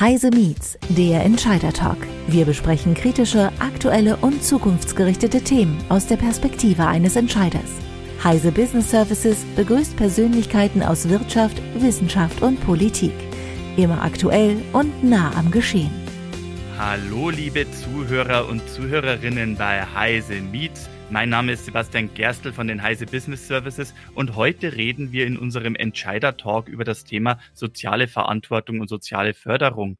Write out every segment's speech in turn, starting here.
Heise Meets, der Entscheider Talk. Wir besprechen kritische, aktuelle und zukunftsgerichtete Themen aus der Perspektive eines Entscheiders. Heise Business Services begrüßt Persönlichkeiten aus Wirtschaft, Wissenschaft und Politik. Immer aktuell und nah am Geschehen. Hallo liebe Zuhörer und Zuhörerinnen bei Heise Meets mein Name ist Sebastian Gerstl von den Heise Business Services und heute reden wir in unserem Entscheider Talk über das Thema soziale Verantwortung und soziale Förderung.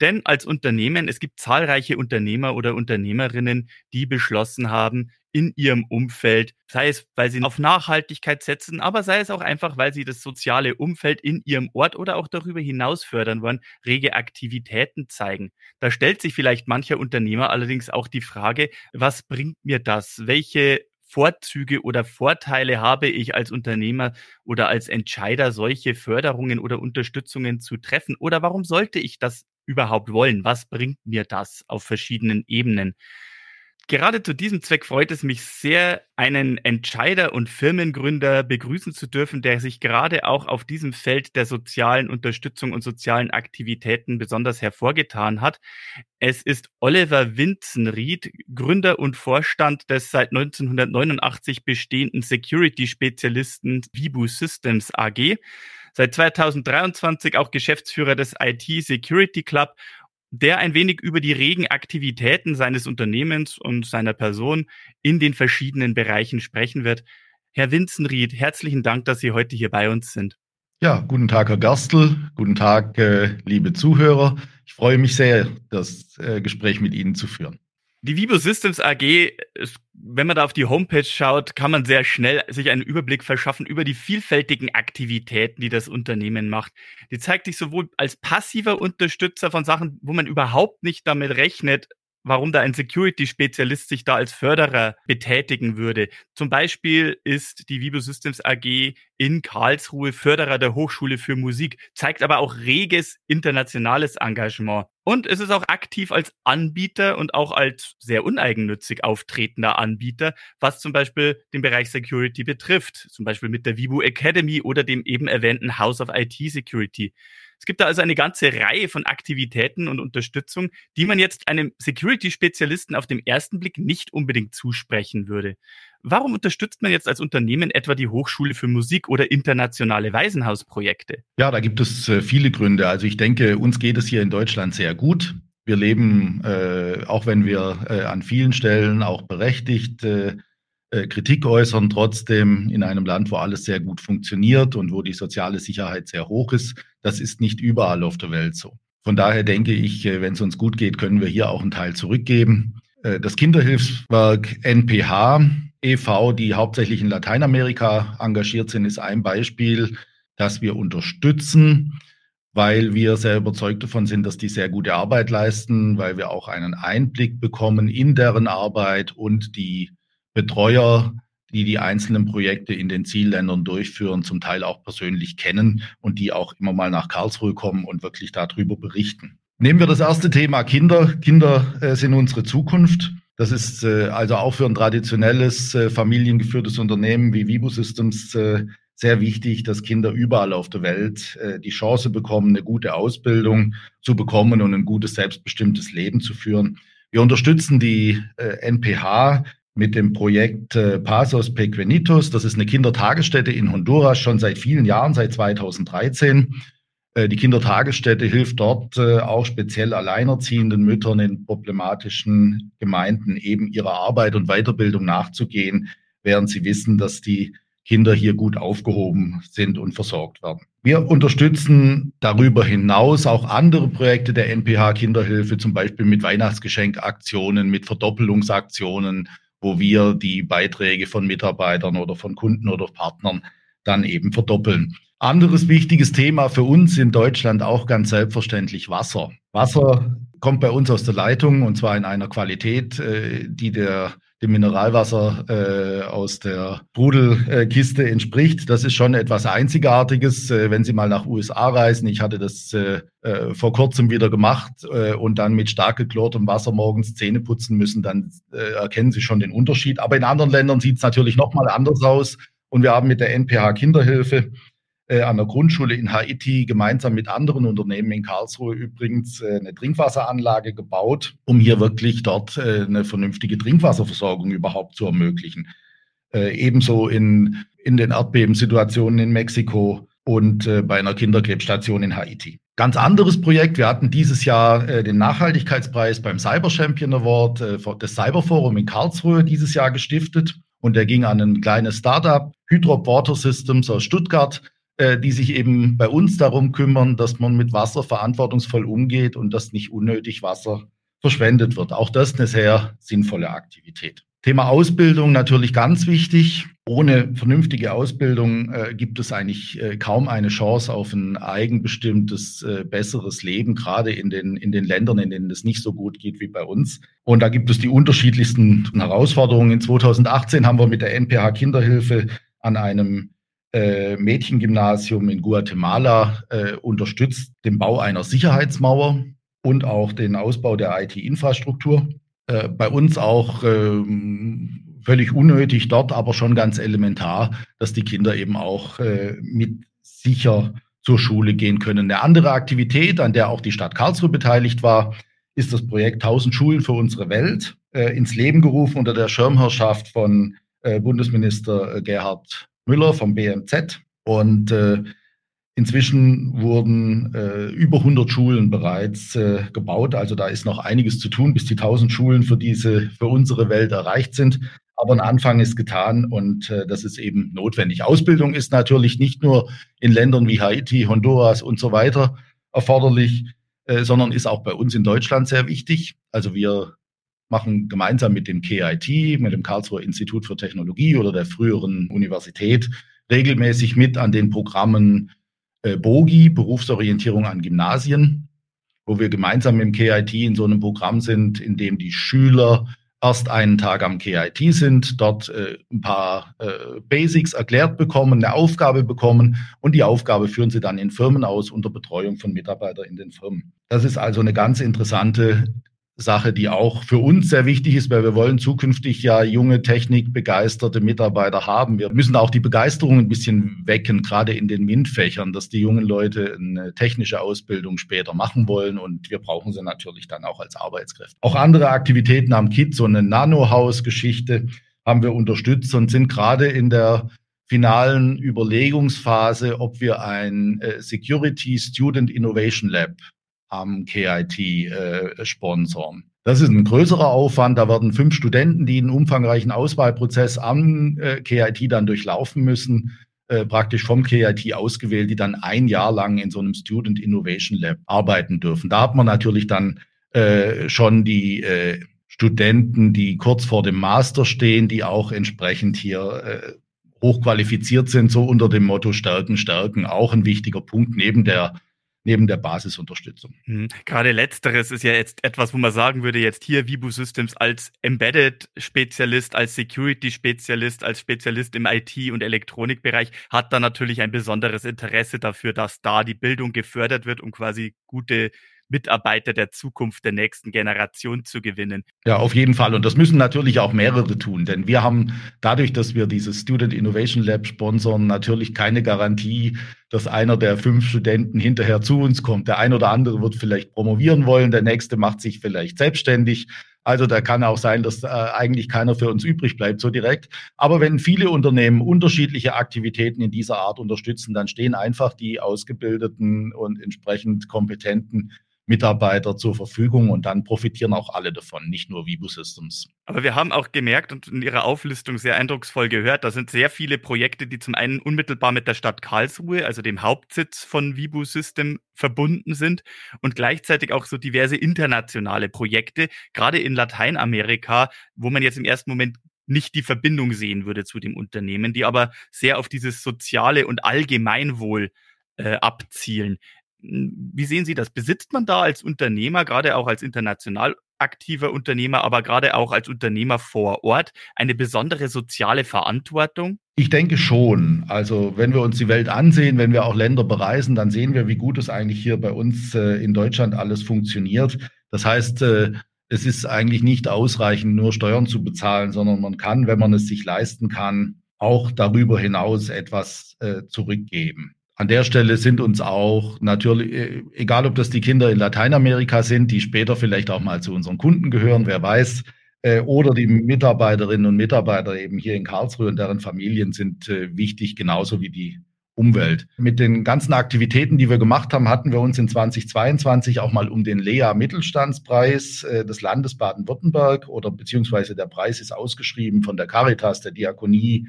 Denn als Unternehmen, es gibt zahlreiche Unternehmer oder Unternehmerinnen, die beschlossen haben, in ihrem Umfeld, sei es, weil sie auf Nachhaltigkeit setzen, aber sei es auch einfach, weil sie das soziale Umfeld in ihrem Ort oder auch darüber hinaus fördern wollen, rege Aktivitäten zeigen. Da stellt sich vielleicht mancher Unternehmer allerdings auch die Frage, was bringt mir das? Welche Vorzüge oder Vorteile habe ich als Unternehmer oder als Entscheider, solche Förderungen oder Unterstützungen zu treffen? Oder warum sollte ich das überhaupt wollen? Was bringt mir das auf verschiedenen Ebenen? Gerade zu diesem Zweck freut es mich sehr, einen Entscheider und Firmengründer begrüßen zu dürfen, der sich gerade auch auf diesem Feld der sozialen Unterstützung und sozialen Aktivitäten besonders hervorgetan hat. Es ist Oliver Winzenried, Gründer und Vorstand des seit 1989 bestehenden Security-Spezialisten Vibu Systems AG seit 2023 auch Geschäftsführer des IT Security Club der ein wenig über die regen Aktivitäten seines Unternehmens und seiner Person in den verschiedenen Bereichen sprechen wird. Herr Winzenried, herzlichen Dank, dass Sie heute hier bei uns sind. Ja, guten Tag, Herr Gerstl. Guten Tag, äh, liebe Zuhörer. Ich freue mich sehr, das äh, Gespräch mit Ihnen zu führen. Die Vibo Systems AG, wenn man da auf die Homepage schaut, kann man sehr schnell sich einen Überblick verschaffen über die vielfältigen Aktivitäten, die das Unternehmen macht. Die zeigt sich sowohl als passiver Unterstützer von Sachen, wo man überhaupt nicht damit rechnet, warum da ein Security-Spezialist sich da als Förderer betätigen würde. Zum Beispiel ist die Vibo Systems AG in Karlsruhe Förderer der Hochschule für Musik, zeigt aber auch reges internationales Engagement. Und es ist auch aktiv als Anbieter und auch als sehr uneigennützig auftretender Anbieter, was zum Beispiel den Bereich Security betrifft. Zum Beispiel mit der Vivo Academy oder dem eben erwähnten House of IT Security. Es gibt da also eine ganze Reihe von Aktivitäten und Unterstützung, die man jetzt einem Security-Spezialisten auf den ersten Blick nicht unbedingt zusprechen würde. Warum unterstützt man jetzt als Unternehmen etwa die Hochschule für Musik oder internationale Waisenhausprojekte? Ja, da gibt es äh, viele Gründe. Also ich denke, uns geht es hier in Deutschland sehr gut. Wir leben, äh, auch wenn wir äh, an vielen Stellen auch berechtigt äh, Kritik äußern, trotzdem in einem Land, wo alles sehr gut funktioniert und wo die soziale Sicherheit sehr hoch ist. Das ist nicht überall auf der Welt so. Von daher denke ich, äh, wenn es uns gut geht, können wir hier auch einen Teil zurückgeben. Äh, das Kinderhilfswerk NPH e.V., die hauptsächlich in Lateinamerika engagiert sind, ist ein Beispiel, das wir unterstützen, weil wir sehr überzeugt davon sind, dass die sehr gute Arbeit leisten, weil wir auch einen Einblick bekommen in deren Arbeit und die Betreuer, die die einzelnen Projekte in den Zielländern durchführen, zum Teil auch persönlich kennen und die auch immer mal nach Karlsruhe kommen und wirklich darüber berichten. Nehmen wir das erste Thema Kinder. Kinder äh, sind unsere Zukunft. Das ist äh, also auch für ein traditionelles äh, familiengeführtes Unternehmen wie Vibo Systems äh, sehr wichtig, dass Kinder überall auf der Welt äh, die Chance bekommen, eine gute Ausbildung zu bekommen und ein gutes selbstbestimmtes Leben zu führen. Wir unterstützen die äh, NPH mit dem Projekt äh, Pasos Pequenitos. Das ist eine Kindertagesstätte in Honduras schon seit vielen Jahren, seit 2013. Äh, die Kindertagesstätte hilft dort äh, auch speziell alleinerziehenden Müttern in problematischen Gemeinden eben ihrer Arbeit und Weiterbildung nachzugehen, während sie wissen, dass die Kinder hier gut aufgehoben sind und versorgt werden. Wir unterstützen darüber hinaus auch andere Projekte der NPH Kinderhilfe, zum Beispiel mit Weihnachtsgeschenkaktionen, mit Verdoppelungsaktionen wo wir die Beiträge von Mitarbeitern oder von Kunden oder Partnern dann eben verdoppeln. Anderes wichtiges Thema für uns in Deutschland auch ganz selbstverständlich Wasser. Wasser kommt bei uns aus der Leitung und zwar in einer Qualität, äh, die der dem Mineralwasser äh, aus der Brudelkiste entspricht. Das ist schon etwas Einzigartiges, äh, wenn Sie mal nach USA reisen. Ich hatte das äh, äh, vor kurzem wieder gemacht äh, und dann mit stark geklortem Wasser morgens Zähne putzen müssen, dann äh, erkennen Sie schon den Unterschied. Aber in anderen Ländern sieht es natürlich nochmal anders aus. Und wir haben mit der NPH Kinderhilfe äh, an der Grundschule in Haiti gemeinsam mit anderen Unternehmen in Karlsruhe übrigens äh, eine Trinkwasseranlage gebaut, um hier wirklich dort äh, eine vernünftige Trinkwasserversorgung überhaupt zu ermöglichen. Äh, ebenso in, in den Erdbebensituationen in Mexiko und äh, bei einer Kinderkrebsstation in Haiti. Ganz anderes Projekt. Wir hatten dieses Jahr äh, den Nachhaltigkeitspreis beim Cyber Champion Award des Cyberforum in Karlsruhe dieses Jahr gestiftet. Und der ging an ein kleines Startup, Hydrop Water Systems aus Stuttgart, die sich eben bei uns darum kümmern, dass man mit Wasser verantwortungsvoll umgeht und dass nicht unnötig Wasser verschwendet wird. Auch das eine sehr sinnvolle Aktivität. Thema Ausbildung natürlich ganz wichtig. Ohne vernünftige Ausbildung äh, gibt es eigentlich äh, kaum eine Chance auf ein eigenbestimmtes, äh, besseres Leben, gerade in den, in den Ländern, in denen es nicht so gut geht wie bei uns. Und da gibt es die unterschiedlichsten Herausforderungen. In 2018 haben wir mit der NPH Kinderhilfe an einem äh, Mädchengymnasium in Guatemala äh, unterstützt den Bau einer Sicherheitsmauer und auch den Ausbau der IT-Infrastruktur. Äh, bei uns auch ähm, völlig unnötig dort, aber schon ganz elementar, dass die Kinder eben auch äh, mit sicher zur Schule gehen können. Eine andere Aktivität, an der auch die Stadt Karlsruhe beteiligt war, ist das Projekt 1000 Schulen für unsere Welt äh, ins Leben gerufen unter der Schirmherrschaft von Bundesminister Gerhard Müller vom BMZ. Und äh, Inzwischen wurden äh, über 100 Schulen bereits äh, gebaut. Also da ist noch einiges zu tun, bis die 1000 Schulen für diese, für unsere Welt erreicht sind. Aber ein Anfang ist getan und äh, das ist eben notwendig. Ausbildung ist natürlich nicht nur in Ländern wie Haiti, Honduras und so weiter erforderlich, äh, sondern ist auch bei uns in Deutschland sehr wichtig. Also wir machen gemeinsam mit dem KIT, mit dem Karlsruher Institut für Technologie oder der früheren Universität regelmäßig mit an den Programmen äh, BOGI, Berufsorientierung an Gymnasien, wo wir gemeinsam mit dem KIT in so einem Programm sind, in dem die Schüler erst einen Tag am KIT sind, dort äh, ein paar äh, Basics erklärt bekommen, eine Aufgabe bekommen und die Aufgabe führen sie dann in Firmen aus unter Betreuung von Mitarbeitern in den Firmen. Das ist also eine ganz interessante Sache, die auch für uns sehr wichtig ist, weil wir wollen zukünftig ja junge, technikbegeisterte Mitarbeiter haben. Wir müssen auch die Begeisterung ein bisschen wecken, gerade in den MINT-Fächern, dass die jungen Leute eine technische Ausbildung später machen wollen und wir brauchen sie natürlich dann auch als Arbeitskräfte. Auch andere Aktivitäten am KIT, so eine Nano-Haus-Geschichte haben wir unterstützt und sind gerade in der finalen Überlegungsphase, ob wir ein äh, Security Student Innovation Lab am KIT äh. Das ist ein größerer Aufwand. Da werden fünf Studenten, die einen umfangreichen Auswahlprozess am äh, KIT dann durchlaufen müssen, äh, praktisch vom KIT ausgewählt, die dann ein Jahr lang in so einem Student Innovation Lab arbeiten dürfen. Da hat man natürlich dann äh, schon die äh, Studenten, die kurz vor dem Master stehen, die auch entsprechend hier äh, hochqualifiziert sind, so unter dem Motto Stärken, Stärken, auch ein wichtiger Punkt neben der neben der Basisunterstützung. Mhm. Gerade letzteres ist ja jetzt etwas, wo man sagen würde, jetzt hier Vibu Systems als Embedded-Spezialist, als Security-Spezialist, als Spezialist im IT- und Elektronikbereich hat da natürlich ein besonderes Interesse dafür, dass da die Bildung gefördert wird, um quasi gute Mitarbeiter der Zukunft der nächsten Generation zu gewinnen. Ja, auf jeden Fall. Und das müssen natürlich auch mehrere tun, denn wir haben dadurch, dass wir dieses Student Innovation Lab sponsern, natürlich keine Garantie, dass einer der fünf Studenten hinterher zu uns kommt. Der ein oder andere wird vielleicht promovieren wollen, der nächste macht sich vielleicht selbstständig. Also da kann auch sein, dass äh, eigentlich keiner für uns übrig bleibt, so direkt. Aber wenn viele Unternehmen unterschiedliche Aktivitäten in dieser Art unterstützen, dann stehen einfach die ausgebildeten und entsprechend kompetenten Mitarbeiter zur Verfügung und dann profitieren auch alle davon, nicht nur Vibu Systems. Aber wir haben auch gemerkt und in Ihrer Auflistung sehr eindrucksvoll gehört, da sind sehr viele Projekte, die zum einen unmittelbar mit der Stadt Karlsruhe, also dem Hauptsitz von Vibu System, verbunden sind und gleichzeitig auch so diverse internationale Projekte, gerade in Lateinamerika, wo man jetzt im ersten Moment nicht die Verbindung sehen würde zu dem Unternehmen, die aber sehr auf dieses soziale und Allgemeinwohl äh, abzielen. Wie sehen Sie das? Besitzt man da als Unternehmer, gerade auch als international aktiver Unternehmer, aber gerade auch als Unternehmer vor Ort eine besondere soziale Verantwortung? Ich denke schon. Also wenn wir uns die Welt ansehen, wenn wir auch Länder bereisen, dann sehen wir, wie gut es eigentlich hier bei uns äh, in Deutschland alles funktioniert. Das heißt, äh, es ist eigentlich nicht ausreichend, nur Steuern zu bezahlen, sondern man kann, wenn man es sich leisten kann, auch darüber hinaus etwas äh, zurückgeben. An der Stelle sind uns auch natürlich, äh, egal ob das die Kinder in Lateinamerika sind, die später vielleicht auch mal zu unseren Kunden gehören, wer weiß, äh, oder die Mitarbeiterinnen und Mitarbeiter eben hier in Karlsruhe und deren Familien sind äh, wichtig, genauso wie die Umwelt. Mit den ganzen Aktivitäten, die wir gemacht haben, hatten wir uns in 2022 auch mal um den Lea Mittelstandspreis des Landes Baden-Württemberg oder beziehungsweise der Preis ist ausgeschrieben von der Caritas, der Diakonie,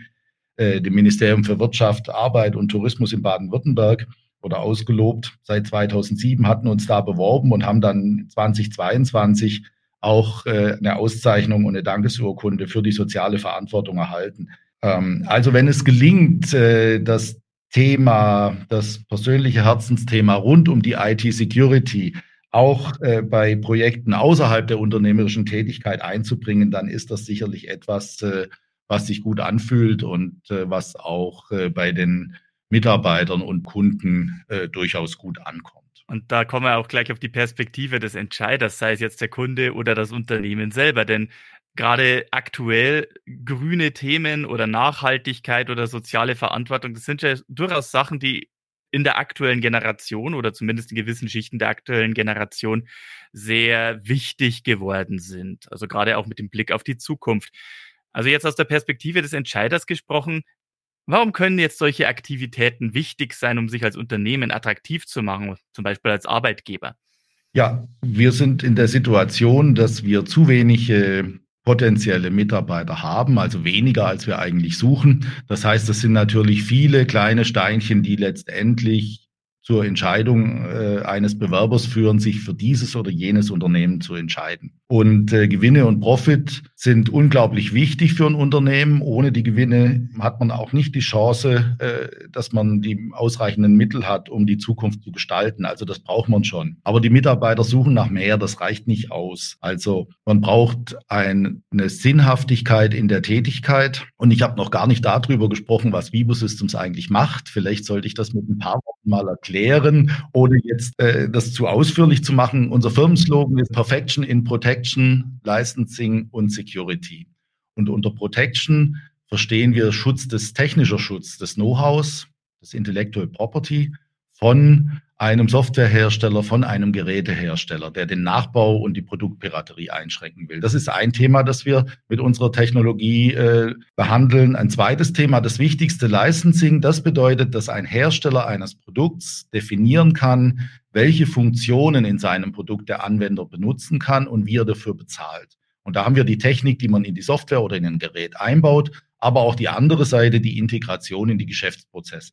äh, dem Ministerium für Wirtschaft, Arbeit und Tourismus in Baden-Württemberg oder ausgelobt. Seit 2007 hatten uns da beworben und haben dann 2022 auch äh, eine Auszeichnung und eine Dankesurkunde für die soziale Verantwortung erhalten. Ähm, also wenn es gelingt, äh, das Thema, das persönliche Herzensthema rund um die IT-Security auch äh, bei Projekten außerhalb der unternehmerischen Tätigkeit einzubringen, dann ist das sicherlich etwas, äh, was sich gut anfühlt und äh, was auch äh, bei den Mitarbeitern und Kunden äh, durchaus gut ankommt. Und da kommen wir auch gleich auf die Perspektive des Entscheiders, sei es jetzt der Kunde oder das Unternehmen selber. Denn gerade aktuell grüne Themen oder Nachhaltigkeit oder soziale Verantwortung, das sind ja durchaus Sachen, die in der aktuellen Generation oder zumindest in gewissen Schichten der aktuellen Generation sehr wichtig geworden sind. Also gerade auch mit dem Blick auf die Zukunft. Also jetzt aus der Perspektive des Entscheiders gesprochen, warum können jetzt solche Aktivitäten wichtig sein, um sich als Unternehmen attraktiv zu machen, zum Beispiel als Arbeitgeber? Ja, wir sind in der Situation, dass wir zu wenige potenzielle Mitarbeiter haben, also weniger als wir eigentlich suchen. Das heißt, es sind natürlich viele kleine Steinchen, die letztendlich zur Entscheidung äh, eines Bewerbers führen, sich für dieses oder jenes Unternehmen zu entscheiden. Und äh, Gewinne und Profit sind unglaublich wichtig für ein Unternehmen. Ohne die Gewinne hat man auch nicht die Chance, äh, dass man die ausreichenden Mittel hat, um die Zukunft zu gestalten. Also das braucht man schon. Aber die Mitarbeiter suchen nach mehr, das reicht nicht aus. Also man braucht ein, eine Sinnhaftigkeit in der Tätigkeit. Und ich habe noch gar nicht darüber gesprochen, was Vibo Systems eigentlich macht. Vielleicht sollte ich das mit ein paar Worten mal erklären, ohne jetzt äh, das zu ausführlich zu machen. Unser Firmenslogan ist Perfection in Protection. Licensing und Security. Und unter Protection verstehen wir Schutz des technischer Schutz des Know-hows, des Intellectual Property von einem Softwarehersteller, von einem Gerätehersteller, der den Nachbau und die Produktpiraterie einschränken will. Das ist ein Thema, das wir mit unserer Technologie äh, behandeln. Ein zweites Thema, das wichtigste Licensing, das bedeutet, dass ein Hersteller eines Produkts definieren kann, welche Funktionen in seinem Produkt der Anwender benutzen kann und wie er dafür bezahlt. Und da haben wir die Technik, die man in die Software oder in ein Gerät einbaut, aber auch die andere Seite, die Integration in die Geschäftsprozesse.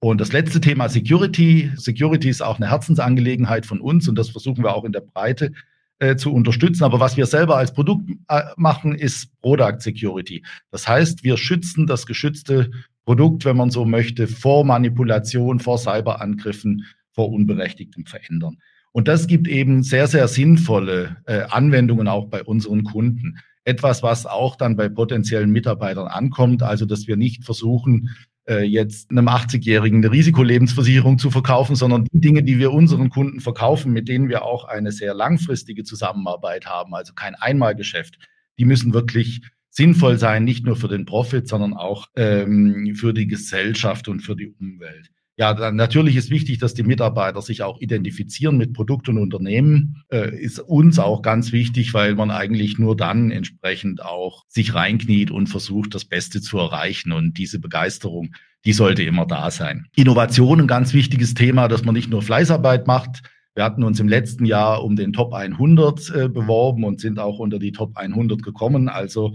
Und das letzte Thema Security. Security ist auch eine Herzensangelegenheit von uns und das versuchen wir auch in der Breite äh, zu unterstützen. Aber was wir selber als Produkt äh, machen, ist Product Security. Das heißt, wir schützen das geschützte Produkt, wenn man so möchte, vor Manipulation, vor Cyberangriffen, vor unberechtigtem Verändern. Und das gibt eben sehr, sehr sinnvolle äh, Anwendungen auch bei unseren Kunden. Etwas, was auch dann bei potenziellen Mitarbeitern ankommt, also dass wir nicht versuchen, äh, jetzt einem 80-Jährigen eine Risikolebensversicherung zu verkaufen, sondern die Dinge, die wir unseren Kunden verkaufen, mit denen wir auch eine sehr langfristige Zusammenarbeit haben, also kein Einmalgeschäft, die müssen wirklich sinnvoll sein, nicht nur für den Profit, sondern auch ähm, für die Gesellschaft und für die Umwelt. Ja, dann natürlich ist wichtig, dass die Mitarbeiter sich auch identifizieren mit Produkt und Unternehmen. Äh, ist uns auch ganz wichtig, weil man eigentlich nur dann entsprechend auch sich reinkniet und versucht, das Beste zu erreichen. Und diese Begeisterung, die sollte immer da sein. Innovation, ein ganz wichtiges Thema, dass man nicht nur Fleißarbeit macht. Wir hatten uns im letzten Jahr um den Top 100 äh, beworben und sind auch unter die Top 100 gekommen. Also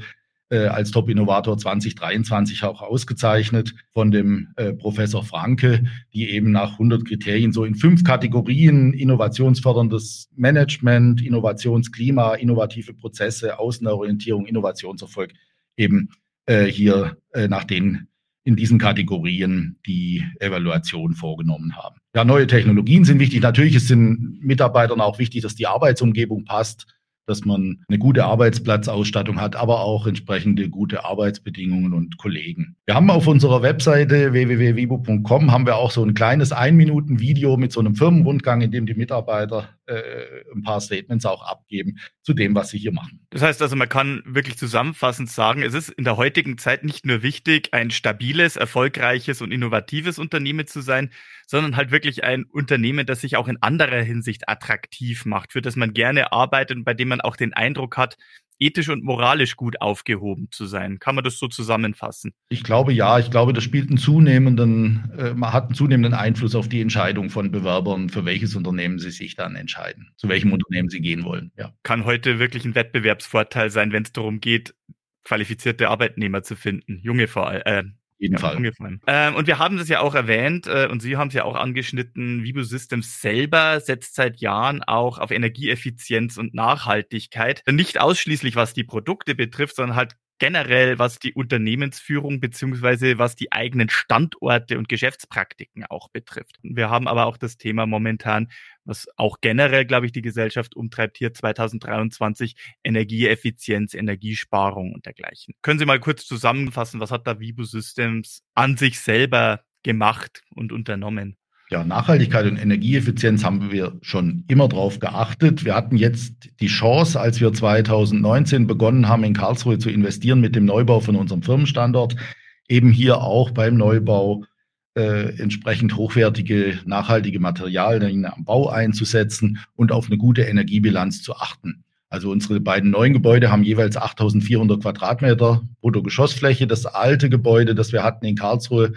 äh, als Top-Innovator 2023 auch ausgezeichnet von dem äh, Professor Franke, die eben nach 100 Kriterien so in fünf Kategorien innovationsförderndes Management, Innovationsklima, innovative Prozesse, Außenorientierung, Innovationserfolg eben äh, hier äh, nach den in diesen Kategorien die Evaluation vorgenommen haben. Ja, neue Technologien sind wichtig. Natürlich ist den Mitarbeitern auch wichtig, dass die Arbeitsumgebung passt dass man eine gute Arbeitsplatzausstattung hat, aber auch entsprechende gute Arbeitsbedingungen und Kollegen. Wir haben auf unserer Webseite www.vibo.com haben wir auch so ein kleines Ein-Minuten-Video mit so einem Firmenrundgang, in dem die Mitarbeiter äh, ein paar Statements auch abgeben zu dem, was sie hier machen. Das heißt also, man kann wirklich zusammenfassend sagen, es ist in der heutigen Zeit nicht nur wichtig, ein stabiles, erfolgreiches und innovatives Unternehmen zu sein, sondern halt wirklich ein Unternehmen, das sich auch in anderer Hinsicht attraktiv macht, für das man gerne arbeitet und bei dem man auch den Eindruck hat, ethisch und moralisch gut aufgehoben zu sein. Kann man das so zusammenfassen? Ich glaube ja. Ich glaube, das spielt einen zunehmenden, äh, man hat einen zunehmenden Einfluss auf die Entscheidung von Bewerbern, für welches Unternehmen sie sich dann entscheiden, zu welchem Unternehmen sie gehen wollen. Ja. Kann heute wirklich ein Wettbewerbsvorteil sein, wenn es darum geht, qualifizierte Arbeitnehmer zu finden, junge vor allem, äh, jeden ja, Fall. Ähm, und wir haben das ja auch erwähnt äh, und Sie haben es ja auch angeschnitten, Vibo Systems selber setzt seit Jahren auch auf Energieeffizienz und Nachhaltigkeit. Nicht ausschließlich was die Produkte betrifft, sondern halt generell, was die Unternehmensführung beziehungsweise was die eigenen Standorte und Geschäftspraktiken auch betrifft. Wir haben aber auch das Thema momentan, was auch generell, glaube ich, die Gesellschaft umtreibt, hier 2023 Energieeffizienz, Energiesparung und dergleichen. Können Sie mal kurz zusammenfassen, was hat da Vibo Systems an sich selber gemacht und unternommen? Ja, Nachhaltigkeit und Energieeffizienz haben wir schon immer drauf geachtet. Wir hatten jetzt die Chance, als wir 2019 begonnen haben, in Karlsruhe zu investieren mit dem Neubau von unserem Firmenstandort, eben hier auch beim Neubau äh, entsprechend hochwertige, nachhaltige Materialien am Bau einzusetzen und auf eine gute Energiebilanz zu achten. Also unsere beiden neuen Gebäude haben jeweils 8400 Quadratmeter Bruttogeschossfläche. Das alte Gebäude, das wir hatten in Karlsruhe,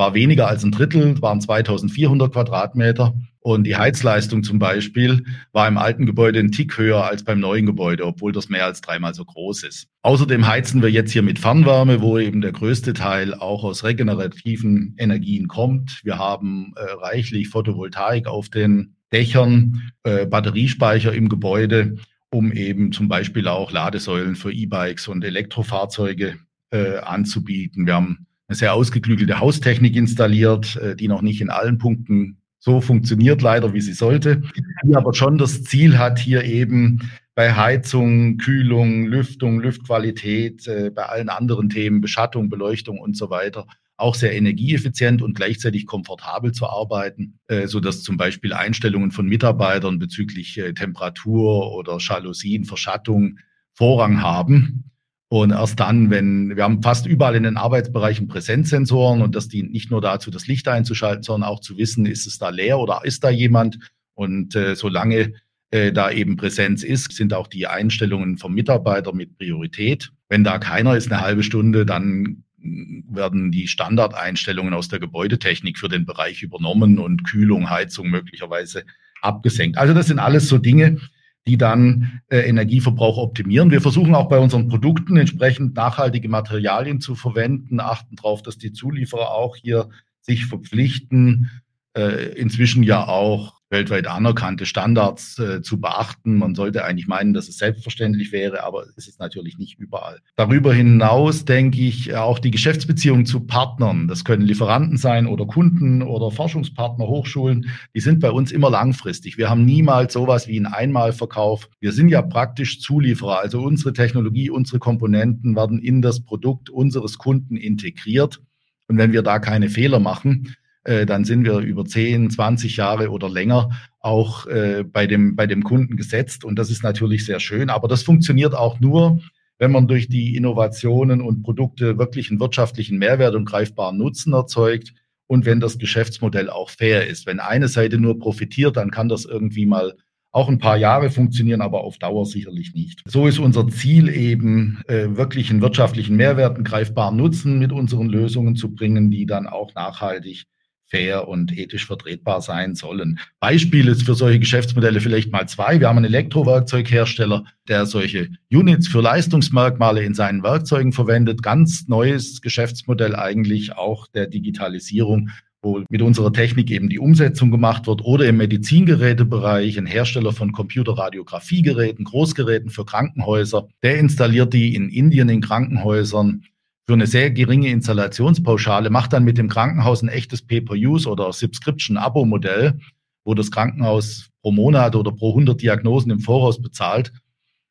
war weniger als ein Drittel, waren 2400 Quadratmeter. Und die Heizleistung zum Beispiel war im alten Gebäude ein Tick höher als beim neuen Gebäude, obwohl das mehr als dreimal so groß ist. Außerdem heizen wir jetzt hier mit Fernwärme, wo eben der größte Teil auch aus regenerativen Energien kommt. Wir haben äh, reichlich Photovoltaik auf den Dächern, äh, Batteriespeicher im Gebäude, um eben zum Beispiel auch Ladesäulen für E-Bikes und Elektrofahrzeuge äh, anzubieten. Wir haben eine sehr ausgeklügelte Haustechnik installiert, äh, die noch nicht in allen Punkten so funktioniert, leider wie sie sollte, die aber schon das Ziel hat, hier eben bei Heizung, Kühlung, Lüftung, Lüftqualität, äh, bei allen anderen Themen, Beschattung, Beleuchtung und so weiter, auch sehr energieeffizient und gleichzeitig komfortabel zu arbeiten, äh, so dass zum Beispiel Einstellungen von Mitarbeitern bezüglich Temperatur oder Jalousien, Verschattung Vorrang haben. Und erst dann, wenn wir haben fast überall in den Arbeitsbereichen Präsenzsensoren und das dient nicht nur dazu, das Licht einzuschalten, sondern auch zu wissen, ist es da leer oder ist da jemand? Und äh, solange äh, da eben Präsenz ist, sind auch die Einstellungen vom Mitarbeiter mit Priorität. Wenn da keiner ist, eine halbe Stunde, dann werden die Standardeinstellungen aus der Gebäudetechnik für den Bereich übernommen und Kühlung, Heizung möglicherweise abgesenkt. Also das sind alles so Dinge, die dann äh, Energieverbrauch optimieren. Wir versuchen auch bei unseren Produkten entsprechend nachhaltige Materialien zu verwenden, achten darauf, dass die Zulieferer auch hier sich verpflichten, äh, inzwischen ja auch weltweit anerkannte Standards äh, zu beachten. Man sollte eigentlich meinen, dass es selbstverständlich wäre, aber es ist natürlich nicht überall. Darüber hinaus denke ich auch die Geschäftsbeziehungen zu Partnern. Das können Lieferanten sein oder Kunden oder Forschungspartner, Hochschulen. Die sind bei uns immer langfristig. Wir haben niemals sowas wie einen Einmalverkauf. Wir sind ja praktisch Zulieferer. Also unsere Technologie, unsere Komponenten werden in das Produkt unseres Kunden integriert. Und wenn wir da keine Fehler machen, äh, dann sind wir über 10, 20 Jahre oder länger auch äh, bei, dem, bei dem Kunden gesetzt. Und das ist natürlich sehr schön. Aber das funktioniert auch nur, wenn man durch die Innovationen und Produkte wirklich einen wirtschaftlichen Mehrwert und greifbaren Nutzen erzeugt und wenn das Geschäftsmodell auch fair ist. Wenn eine Seite nur profitiert, dann kann das irgendwie mal auch ein paar Jahre funktionieren, aber auf Dauer sicherlich nicht. So ist unser Ziel eben, äh, wirklich einen wirtschaftlichen Mehrwert, einen greifbaren Nutzen mit unseren Lösungen zu bringen, die dann auch nachhaltig fair und ethisch vertretbar sein sollen. Beispiele für solche Geschäftsmodelle vielleicht mal zwei. Wir haben einen Elektrowerkzeughersteller, der solche Units für Leistungsmerkmale in seinen Werkzeugen verwendet. Ganz neues Geschäftsmodell eigentlich auch der Digitalisierung wo mit unserer Technik eben die Umsetzung gemacht wird oder im Medizingerätebereich ein Hersteller von Computerradiografiegeräten, Großgeräten für Krankenhäuser. Der installiert die in Indien in Krankenhäusern für eine sehr geringe Installationspauschale, macht dann mit dem Krankenhaus ein echtes Pay-per-Use oder Subscription-Abo-Modell, wo das Krankenhaus pro Monat oder pro 100 Diagnosen im Voraus bezahlt.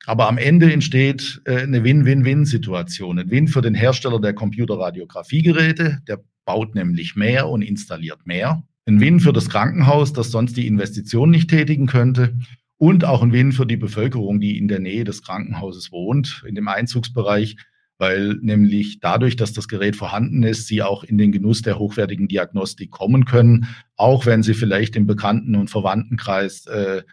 Aber am Ende entsteht äh, eine Win-Win-Win-Situation. Ein Win für den Hersteller der Computerradiografiegeräte, der baut nämlich mehr und installiert mehr. Ein Win für das Krankenhaus, das sonst die Investition nicht tätigen könnte. und auch ein Win für die Bevölkerung, die in der Nähe des Krankenhauses wohnt, in dem Einzugsbereich, weil nämlich dadurch, dass das Gerät vorhanden ist, sie auch in den Genuss der hochwertigen Diagnostik kommen können, auch wenn sie vielleicht im Bekannten- und Verwandtenkreis äh,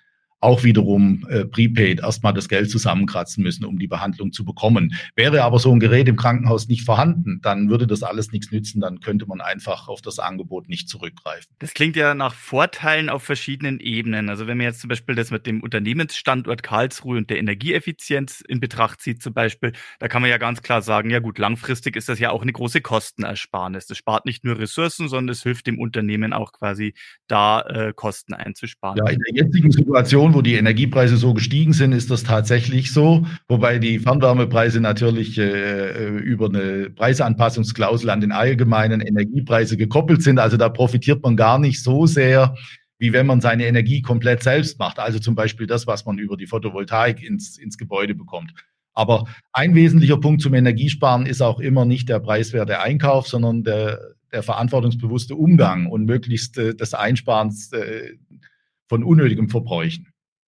auch wiederum äh, prepaid erstmal das Geld zusammenkratzen müssen, um die Behandlung zu bekommen. Wäre aber so ein Gerät im Krankenhaus nicht vorhanden, dann würde das alles nichts nützen, dann könnte man einfach auf das Angebot nicht zurückgreifen. Das klingt ja nach Vorteilen auf verschiedenen Ebenen. Also wenn man jetzt zum Beispiel das mit dem Unternehmensstandort Karlsruhe und der Energieeffizienz in Betracht zieht zum Beispiel, da kann man ja ganz klar sagen, ja gut, langfristig ist das ja auch eine große Kostenersparnis. Das spart nicht nur Ressourcen, sondern es hilft dem Unternehmen auch quasi da äh, Kosten einzusparen. Ja, in der jetzigen Situation Situation, wo die Energiepreise so gestiegen sind, ist das tatsächlich so. Wobei die Fernwärmepreise natürlich äh, über eine Preisanpassungsklausel an den allgemeinen Energiepreise gekoppelt sind. Also da profitiert man gar nicht so sehr, wie wenn man seine Energie komplett selbst macht. Also zum Beispiel das, was man über die Photovoltaik ins, ins Gebäude bekommt. Aber ein wesentlicher Punkt zum Energiesparen ist auch immer nicht der preiswerte Einkauf, sondern der, der verantwortungsbewusste Umgang und möglichst äh, das Einsparens äh, von unnötigem Verbräuchen.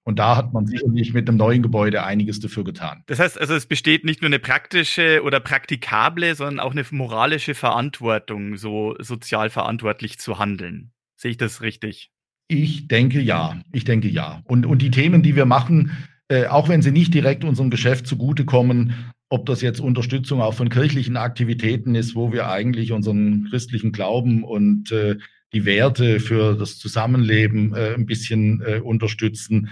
Und da hat man sicherlich mit einem neuen Gebäude einiges dafür getan. Das heißt also, es besteht nicht nur eine praktische oder praktikable, sondern auch eine moralische Verantwortung, so sozial verantwortlich zu handeln. Sehe ich das richtig? Ich denke ja. Ich denke ja. Und, und die Themen, die wir machen, äh, auch wenn sie nicht direkt unserem Geschäft zugutekommen, ob das jetzt Unterstützung auch von kirchlichen Aktivitäten ist, wo wir eigentlich unseren christlichen Glauben und äh, die Werte für das Zusammenleben äh, ein bisschen äh, unterstützen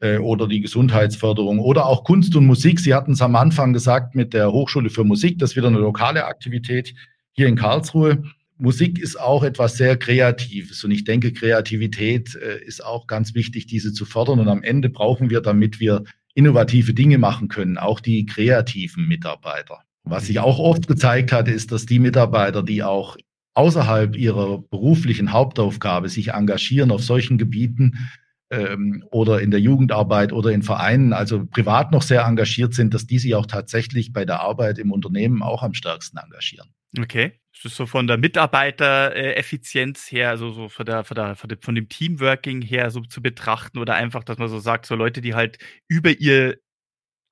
oder die Gesundheitsförderung oder auch Kunst und Musik. Sie hatten es am Anfang gesagt mit der Hochschule für Musik, das ist wieder eine lokale Aktivität hier in Karlsruhe. Musik ist auch etwas sehr Kreatives und ich denke, Kreativität äh, ist auch ganz wichtig, diese zu fördern und am Ende brauchen wir, damit wir innovative Dinge machen können, auch die kreativen Mitarbeiter. Was sich auch oft gezeigt hat, ist, dass die Mitarbeiter, die auch außerhalb ihrer beruflichen Hauptaufgabe sich engagieren auf solchen Gebieten ähm, oder in der Jugendarbeit oder in Vereinen, also privat noch sehr engagiert sind, dass die sich auch tatsächlich bei der Arbeit im Unternehmen auch am stärksten engagieren. Okay. Ist das so von der Mitarbeitereffizienz her, also so von, der, von, der, von dem Teamworking her so zu betrachten oder einfach, dass man so sagt, so Leute, die halt über ihr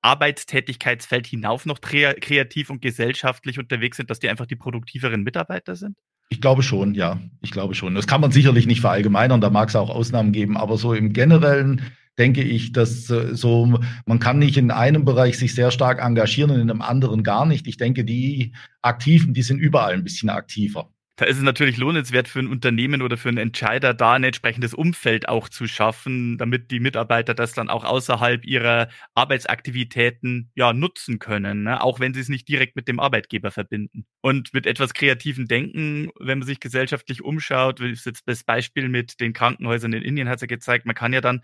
Arbeitstätigkeitsfeld hinauf noch kreativ und gesellschaftlich unterwegs sind, dass die einfach die produktiveren Mitarbeiter sind? Ich glaube schon, ja. Ich glaube schon. Das kann man sicherlich nicht verallgemeinern, da mag es auch Ausnahmen geben, aber so im Generellen denke ich, dass äh, so man kann nicht in einem Bereich sich sehr stark engagieren und in einem anderen gar nicht. Ich denke, die Aktiven, die sind überall ein bisschen aktiver da ist es natürlich lohnenswert für ein Unternehmen oder für einen Entscheider, da ein entsprechendes Umfeld auch zu schaffen, damit die Mitarbeiter das dann auch außerhalb ihrer Arbeitsaktivitäten ja nutzen können, ne? auch wenn sie es nicht direkt mit dem Arbeitgeber verbinden. Und mit etwas kreativen Denken, wenn man sich gesellschaftlich umschaut, wie jetzt das Beispiel mit den Krankenhäusern in Indien hat es ja gezeigt, man kann ja dann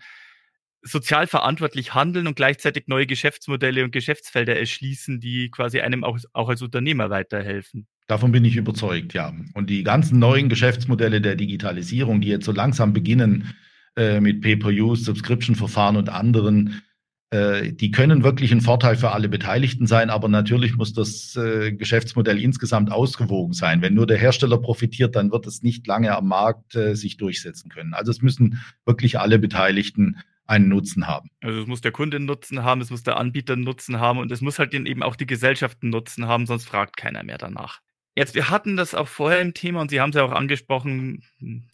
sozial verantwortlich handeln und gleichzeitig neue Geschäftsmodelle und Geschäftsfelder erschließen, die quasi einem auch, auch als Unternehmer weiterhelfen. Davon bin ich überzeugt, ja. Und die ganzen neuen Geschäftsmodelle der Digitalisierung, die jetzt so langsam beginnen äh, mit Pay-per-Use, Subscription-Verfahren und anderen, äh, die können wirklich ein Vorteil für alle Beteiligten sein, aber natürlich muss das äh, Geschäftsmodell insgesamt ausgewogen sein. Wenn nur der Hersteller profitiert, dann wird es nicht lange am Markt äh, sich durchsetzen können. Also es müssen wirklich alle Beteiligten einen Nutzen haben. Also es muss der Kunde einen Nutzen haben, es muss der Anbieter einen Nutzen haben und es muss halt eben auch die Gesellschaft einen Nutzen haben, sonst fragt keiner mehr danach. Jetzt, wir hatten das auch vorher im Thema und Sie haben es ja auch angesprochen,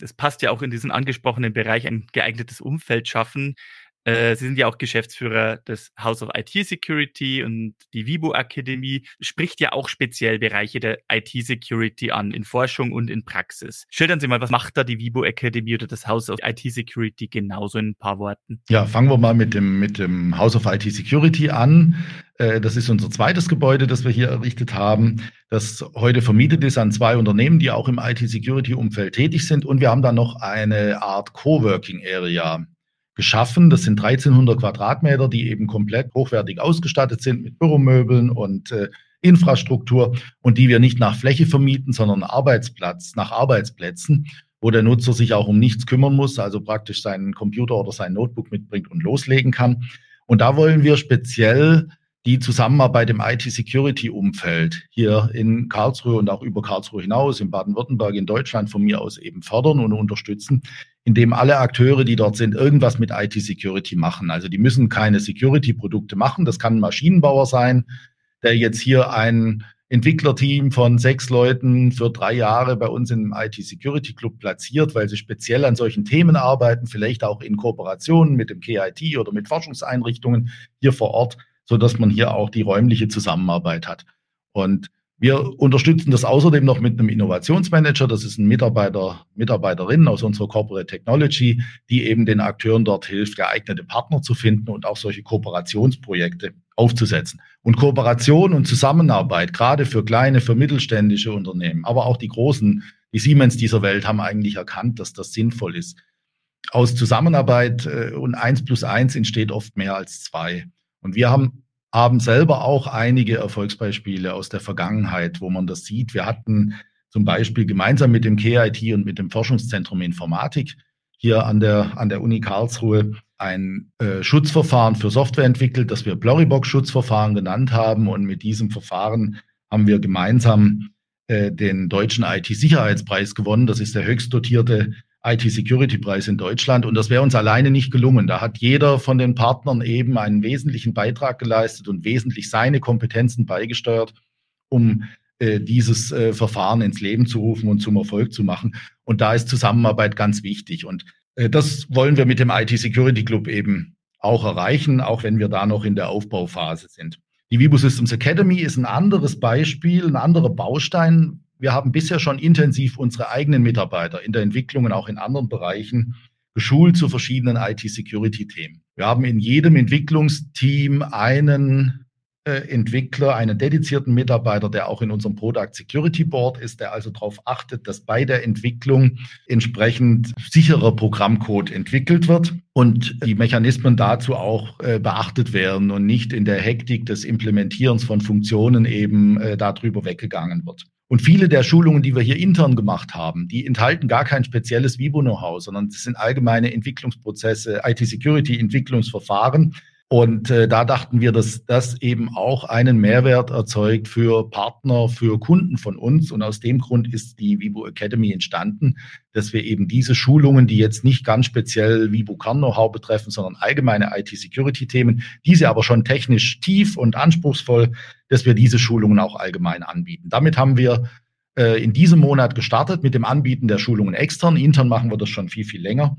es passt ja auch in diesen angesprochenen Bereich, ein geeignetes Umfeld schaffen. Äh, Sie sind ja auch Geschäftsführer des House of IT Security und die Vibo Akademie spricht ja auch speziell Bereiche der IT Security an, in Forschung und in Praxis. Schildern Sie mal, was macht da die Vibo Akademie oder das House of IT Security genauso in ein paar Worten? Ja, fangen wir mal mit dem, mit dem House of IT Security an. Äh, das ist unser zweites Gebäude, das wir hier errichtet haben, das heute vermietet ist an zwei Unternehmen, die auch im IT-Security-Umfeld tätig sind. Und wir haben dann noch eine Art Coworking Area geschaffen. Das sind 1300 Quadratmeter, die eben komplett hochwertig ausgestattet sind mit Büromöbeln und äh, Infrastruktur und die wir nicht nach Fläche vermieten, sondern Arbeitsplatz, nach Arbeitsplätzen, wo der Nutzer sich auch um nichts kümmern muss, also praktisch seinen Computer oder sein Notebook mitbringt und loslegen kann. Und da wollen wir speziell die Zusammenarbeit im IT-Security-Umfeld hier in Karlsruhe und auch über Karlsruhe hinaus, in Baden-Württemberg, in Deutschland von mir aus eben fördern und unterstützen, indem alle Akteure, die dort sind, irgendwas mit IT-Security machen. Also die müssen keine Security-Produkte machen. Das kann ein Maschinenbauer sein, der jetzt hier ein Entwicklerteam von sechs Leuten für drei Jahre bei uns im IT-Security Club platziert, weil sie speziell an solchen Themen arbeiten, vielleicht auch in Kooperation mit dem KIT oder mit Forschungseinrichtungen hier vor Ort so dass man hier auch die räumliche Zusammenarbeit hat. Und wir unterstützen das außerdem noch mit einem Innovationsmanager. Das ist ein Mitarbeiter, Mitarbeiterin aus unserer Corporate Technology, die eben den Akteuren dort hilft, geeignete Partner zu finden und auch solche Kooperationsprojekte aufzusetzen. Und Kooperation und Zusammenarbeit, gerade für kleine, für mittelständische Unternehmen, aber auch die großen, die Siemens dieser Welt haben eigentlich erkannt, dass das sinnvoll ist. Aus Zusammenarbeit äh, und eins plus eins entsteht oft mehr als zwei. Und wir haben, haben selber auch einige Erfolgsbeispiele aus der Vergangenheit, wo man das sieht. Wir hatten zum Beispiel gemeinsam mit dem KIT und mit dem Forschungszentrum Informatik hier an der, an der Uni Karlsruhe ein äh, Schutzverfahren für Software entwickelt, das wir Blurrybox-Schutzverfahren genannt haben. Und mit diesem Verfahren haben wir gemeinsam äh, den deutschen IT-Sicherheitspreis gewonnen. Das ist der höchst dotierte IT-Security-Preis in Deutschland. Und das wäre uns alleine nicht gelungen. Da hat jeder von den Partnern eben einen wesentlichen Beitrag geleistet und wesentlich seine Kompetenzen beigesteuert, um äh, dieses äh, Verfahren ins Leben zu rufen und zum Erfolg zu machen. Und da ist Zusammenarbeit ganz wichtig. Und äh, das wollen wir mit dem IT-Security Club eben auch erreichen, auch wenn wir da noch in der Aufbauphase sind. Die Vibo Systems Academy ist ein anderes Beispiel, ein anderer Baustein, wir haben bisher schon intensiv unsere eigenen Mitarbeiter in der Entwicklung und auch in anderen Bereichen geschult zu verschiedenen IT-Security-Themen. Wir haben in jedem Entwicklungsteam einen äh, Entwickler, einen dedizierten Mitarbeiter, der auch in unserem Product Security Board ist, der also darauf achtet, dass bei der Entwicklung entsprechend sicherer Programmcode entwickelt wird und die Mechanismen dazu auch äh, beachtet werden und nicht in der Hektik des Implementierens von Funktionen eben äh, darüber weggegangen wird. Und viele der Schulungen, die wir hier intern gemacht haben, die enthalten gar kein spezielles Vibo-Know-how, sondern das sind allgemeine Entwicklungsprozesse, IT-Security-Entwicklungsverfahren, und äh, da dachten wir, dass das eben auch einen Mehrwert erzeugt für Partner, für Kunden von uns. Und aus dem Grund ist die Vibo Academy entstanden, dass wir eben diese Schulungen, die jetzt nicht ganz speziell Vibo Kern Know-how betreffen, sondern allgemeine IT-Security-Themen, diese aber schon technisch tief und anspruchsvoll, dass wir diese Schulungen auch allgemein anbieten. Damit haben wir äh, in diesem Monat gestartet mit dem Anbieten der Schulungen extern. Intern machen wir das schon viel, viel länger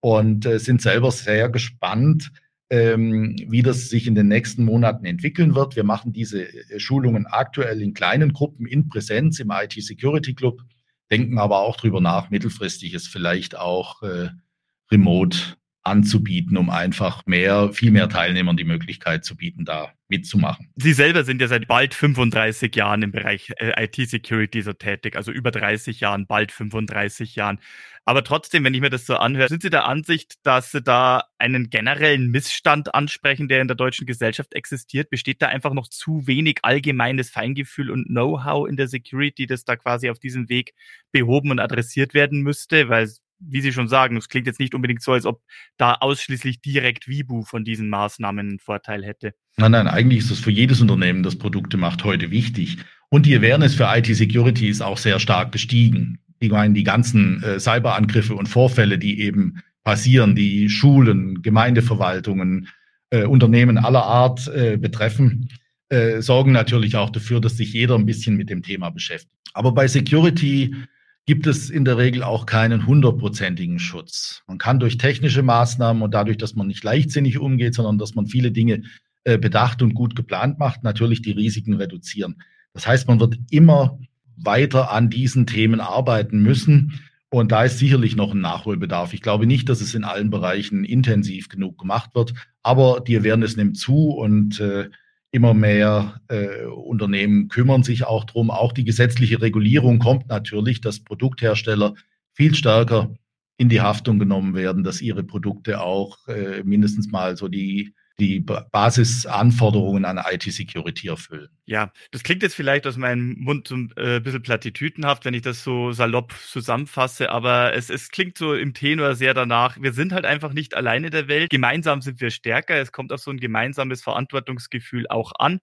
und äh, sind selber sehr gespannt, ähm, wie das sich in den nächsten Monaten entwickeln wird. Wir machen diese äh, Schulungen aktuell in kleinen Gruppen in Präsenz im IT Security Club, denken aber auch darüber nach, mittelfristig es vielleicht auch äh, remote anzubieten, um einfach mehr, viel mehr Teilnehmern die Möglichkeit zu bieten, da mitzumachen. Sie selber sind ja seit bald 35 Jahren im Bereich äh, IT-Security so tätig, also über 30 Jahren, bald 35 Jahren. Aber trotzdem, wenn ich mir das so anhöre, sind Sie der Ansicht, dass Sie da einen generellen Missstand ansprechen, der in der deutschen Gesellschaft existiert? Besteht da einfach noch zu wenig allgemeines Feingefühl und Know-how in der Security, das da quasi auf diesem Weg behoben und adressiert werden müsste? Weil, wie Sie schon sagen, es klingt jetzt nicht unbedingt so, als ob da ausschließlich direkt Vibu von diesen Maßnahmen einen Vorteil hätte. Nein, nein, eigentlich ist das für jedes Unternehmen, das Produkte macht, heute wichtig. Und die Awareness für IT-Security ist auch sehr stark gestiegen ich meine, die ganzen äh, Cyberangriffe und Vorfälle, die eben passieren, die Schulen, Gemeindeverwaltungen, äh, Unternehmen aller Art äh, betreffen, äh, sorgen natürlich auch dafür, dass sich jeder ein bisschen mit dem Thema beschäftigt. Aber bei Security gibt es in der Regel auch keinen hundertprozentigen Schutz. Man kann durch technische Maßnahmen und dadurch, dass man nicht leichtsinnig umgeht, sondern dass man viele Dinge äh, bedacht und gut geplant macht, natürlich die Risiken reduzieren. Das heißt, man wird immer weiter an diesen Themen arbeiten müssen. Und da ist sicherlich noch ein Nachholbedarf. Ich glaube nicht, dass es in allen Bereichen intensiv genug gemacht wird, aber die Awareness nimmt zu und äh, immer mehr äh, Unternehmen kümmern sich auch drum. Auch die gesetzliche Regulierung kommt natürlich, dass Produkthersteller viel stärker in die Haftung genommen werden, dass ihre Produkte auch äh, mindestens mal so die die Basisanforderungen an IT-Security erfüllen. Ja, das klingt jetzt vielleicht aus meinem Mund ein äh, bisschen platitütenhaft, wenn ich das so salopp zusammenfasse, aber es, es klingt so im Tenor sehr danach. Wir sind halt einfach nicht alleine der Welt. Gemeinsam sind wir stärker. Es kommt auf so ein gemeinsames Verantwortungsgefühl auch an.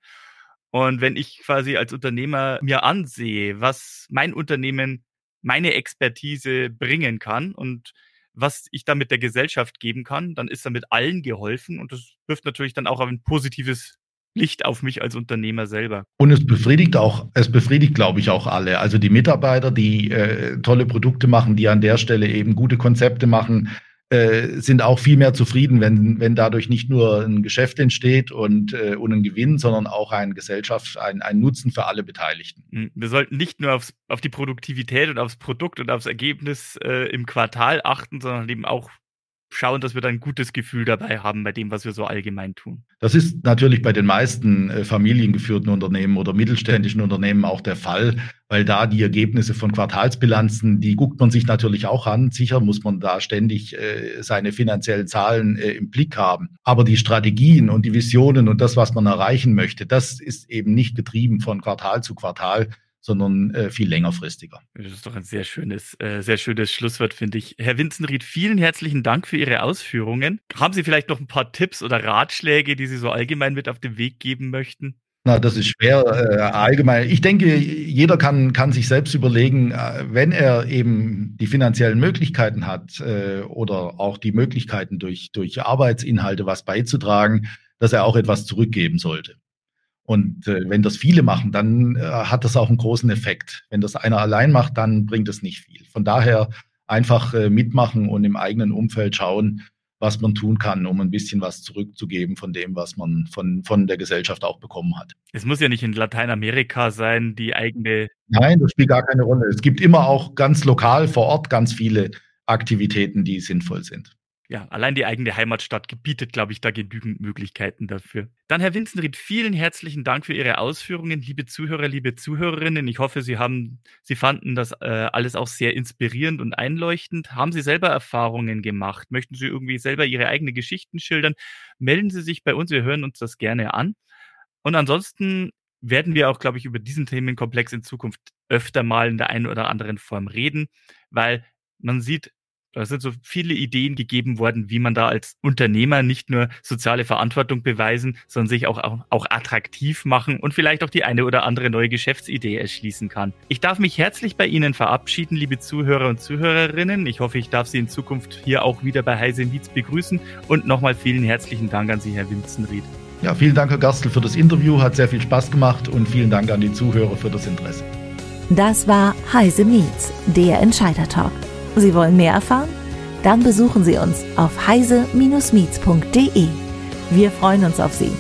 Und wenn ich quasi als Unternehmer mir ansehe, was mein Unternehmen, meine Expertise bringen kann und was ich damit der Gesellschaft geben kann, dann ist damit allen geholfen und das wirft natürlich dann auch ein positives Licht auf mich als Unternehmer selber. Und es befriedigt auch, es befriedigt, glaube ich, auch alle. Also die Mitarbeiter, die äh, tolle Produkte machen, die an der Stelle eben gute Konzepte machen, äh, sind auch viel mehr zufrieden, wenn, wenn dadurch nicht nur ein Geschäft entsteht und, äh, und ein Gewinn, sondern auch ein Gesellschaft, ein, ein Nutzen für alle Beteiligten. Hm, wir sollten nicht nur aufs, auf die Produktivität und aufs Produkt und aufs Ergebnis äh, im Quartal achten, sondern eben auch schauen, dass wir da ein gutes Gefühl dabei haben bei dem, was wir so allgemein tun. Das ist natürlich bei den meisten äh, familiengeführten Unternehmen oder mittelständischen Unternehmen auch der Fall, weil da die Ergebnisse von Quartalsbilanzen, die guckt man sich natürlich auch an. Sicher muss man da ständig äh, seine finanziellen Zahlen äh, im Blick haben. Aber die Strategien und die Visionen und das, was man erreichen möchte, das ist eben nicht getrieben von Quartal zu Quartal, sondern äh, viel längerfristiger. Das ist doch ein sehr schönes, äh, sehr schönes Schlusswort, finde ich. Herr Winzenried, vielen herzlichen Dank für Ihre Ausführungen. Haben Sie vielleicht noch ein paar Tipps oder Ratschläge, die Sie so allgemein mit auf den Weg geben möchten? Na, das ist schwer äh, allgemein. Ich denke, jeder kann, kann sich selbst überlegen, äh, wenn er eben die finanziellen Möglichkeiten hat äh, oder auch die Möglichkeiten durch, durch Arbeitsinhalte was beizutragen, dass er auch etwas zurückgeben sollte. Und äh, wenn das viele machen, dann äh, hat das auch einen großen Effekt. Wenn das einer allein macht, dann bringt es nicht viel. Von daher einfach äh, mitmachen und im eigenen Umfeld schauen, was man tun kann, um ein bisschen was zurückzugeben von dem, was man von, von der Gesellschaft auch bekommen hat. Es muss ja nicht in Lateinamerika sein, die eigene. Nein, das spielt gar keine Rolle. Es gibt immer auch ganz lokal vor Ort ganz viele Aktivitäten, die sinnvoll sind ja, allein die eigene Heimatstadt gebietet, glaube ich, da genügend Möglichkeiten dafür. Dann, Herr Winzenried, vielen herzlichen Dank für Ihre Ausführungen, liebe Zuhörer, liebe Zuhörerinnen. Ich hoffe, Sie haben, Sie fanden das äh, alles auch sehr inspirierend und einleuchtend. Haben Sie selber Erfahrungen gemacht? Möchten Sie irgendwie selber Ihre eigenen Geschichten schildern? Melden Sie sich bei uns, wir hören uns das gerne an. Und ansonsten werden wir auch, glaube ich, über diesen Themenkomplex in Zukunft öfter mal in der einen oder anderen Form reden, weil man sieht, da sind so viele Ideen gegeben worden, wie man da als Unternehmer nicht nur soziale Verantwortung beweisen, sondern sich auch, auch, auch attraktiv machen und vielleicht auch die eine oder andere neue Geschäftsidee erschließen kann. Ich darf mich herzlich bei Ihnen verabschieden, liebe Zuhörer und Zuhörerinnen. Ich hoffe, ich darf Sie in Zukunft hier auch wieder bei Heise Miets begrüßen und nochmal vielen herzlichen Dank an Sie, Herr Winzenried. Ja, vielen Dank, Herr Gerstl, für das Interview. Hat sehr viel Spaß gemacht und vielen Dank an die Zuhörer für das Interesse. Das war Heise Meets, der Entscheider Talk. Sie wollen mehr erfahren? Dann besuchen Sie uns auf heise-meets.de. Wir freuen uns auf Sie.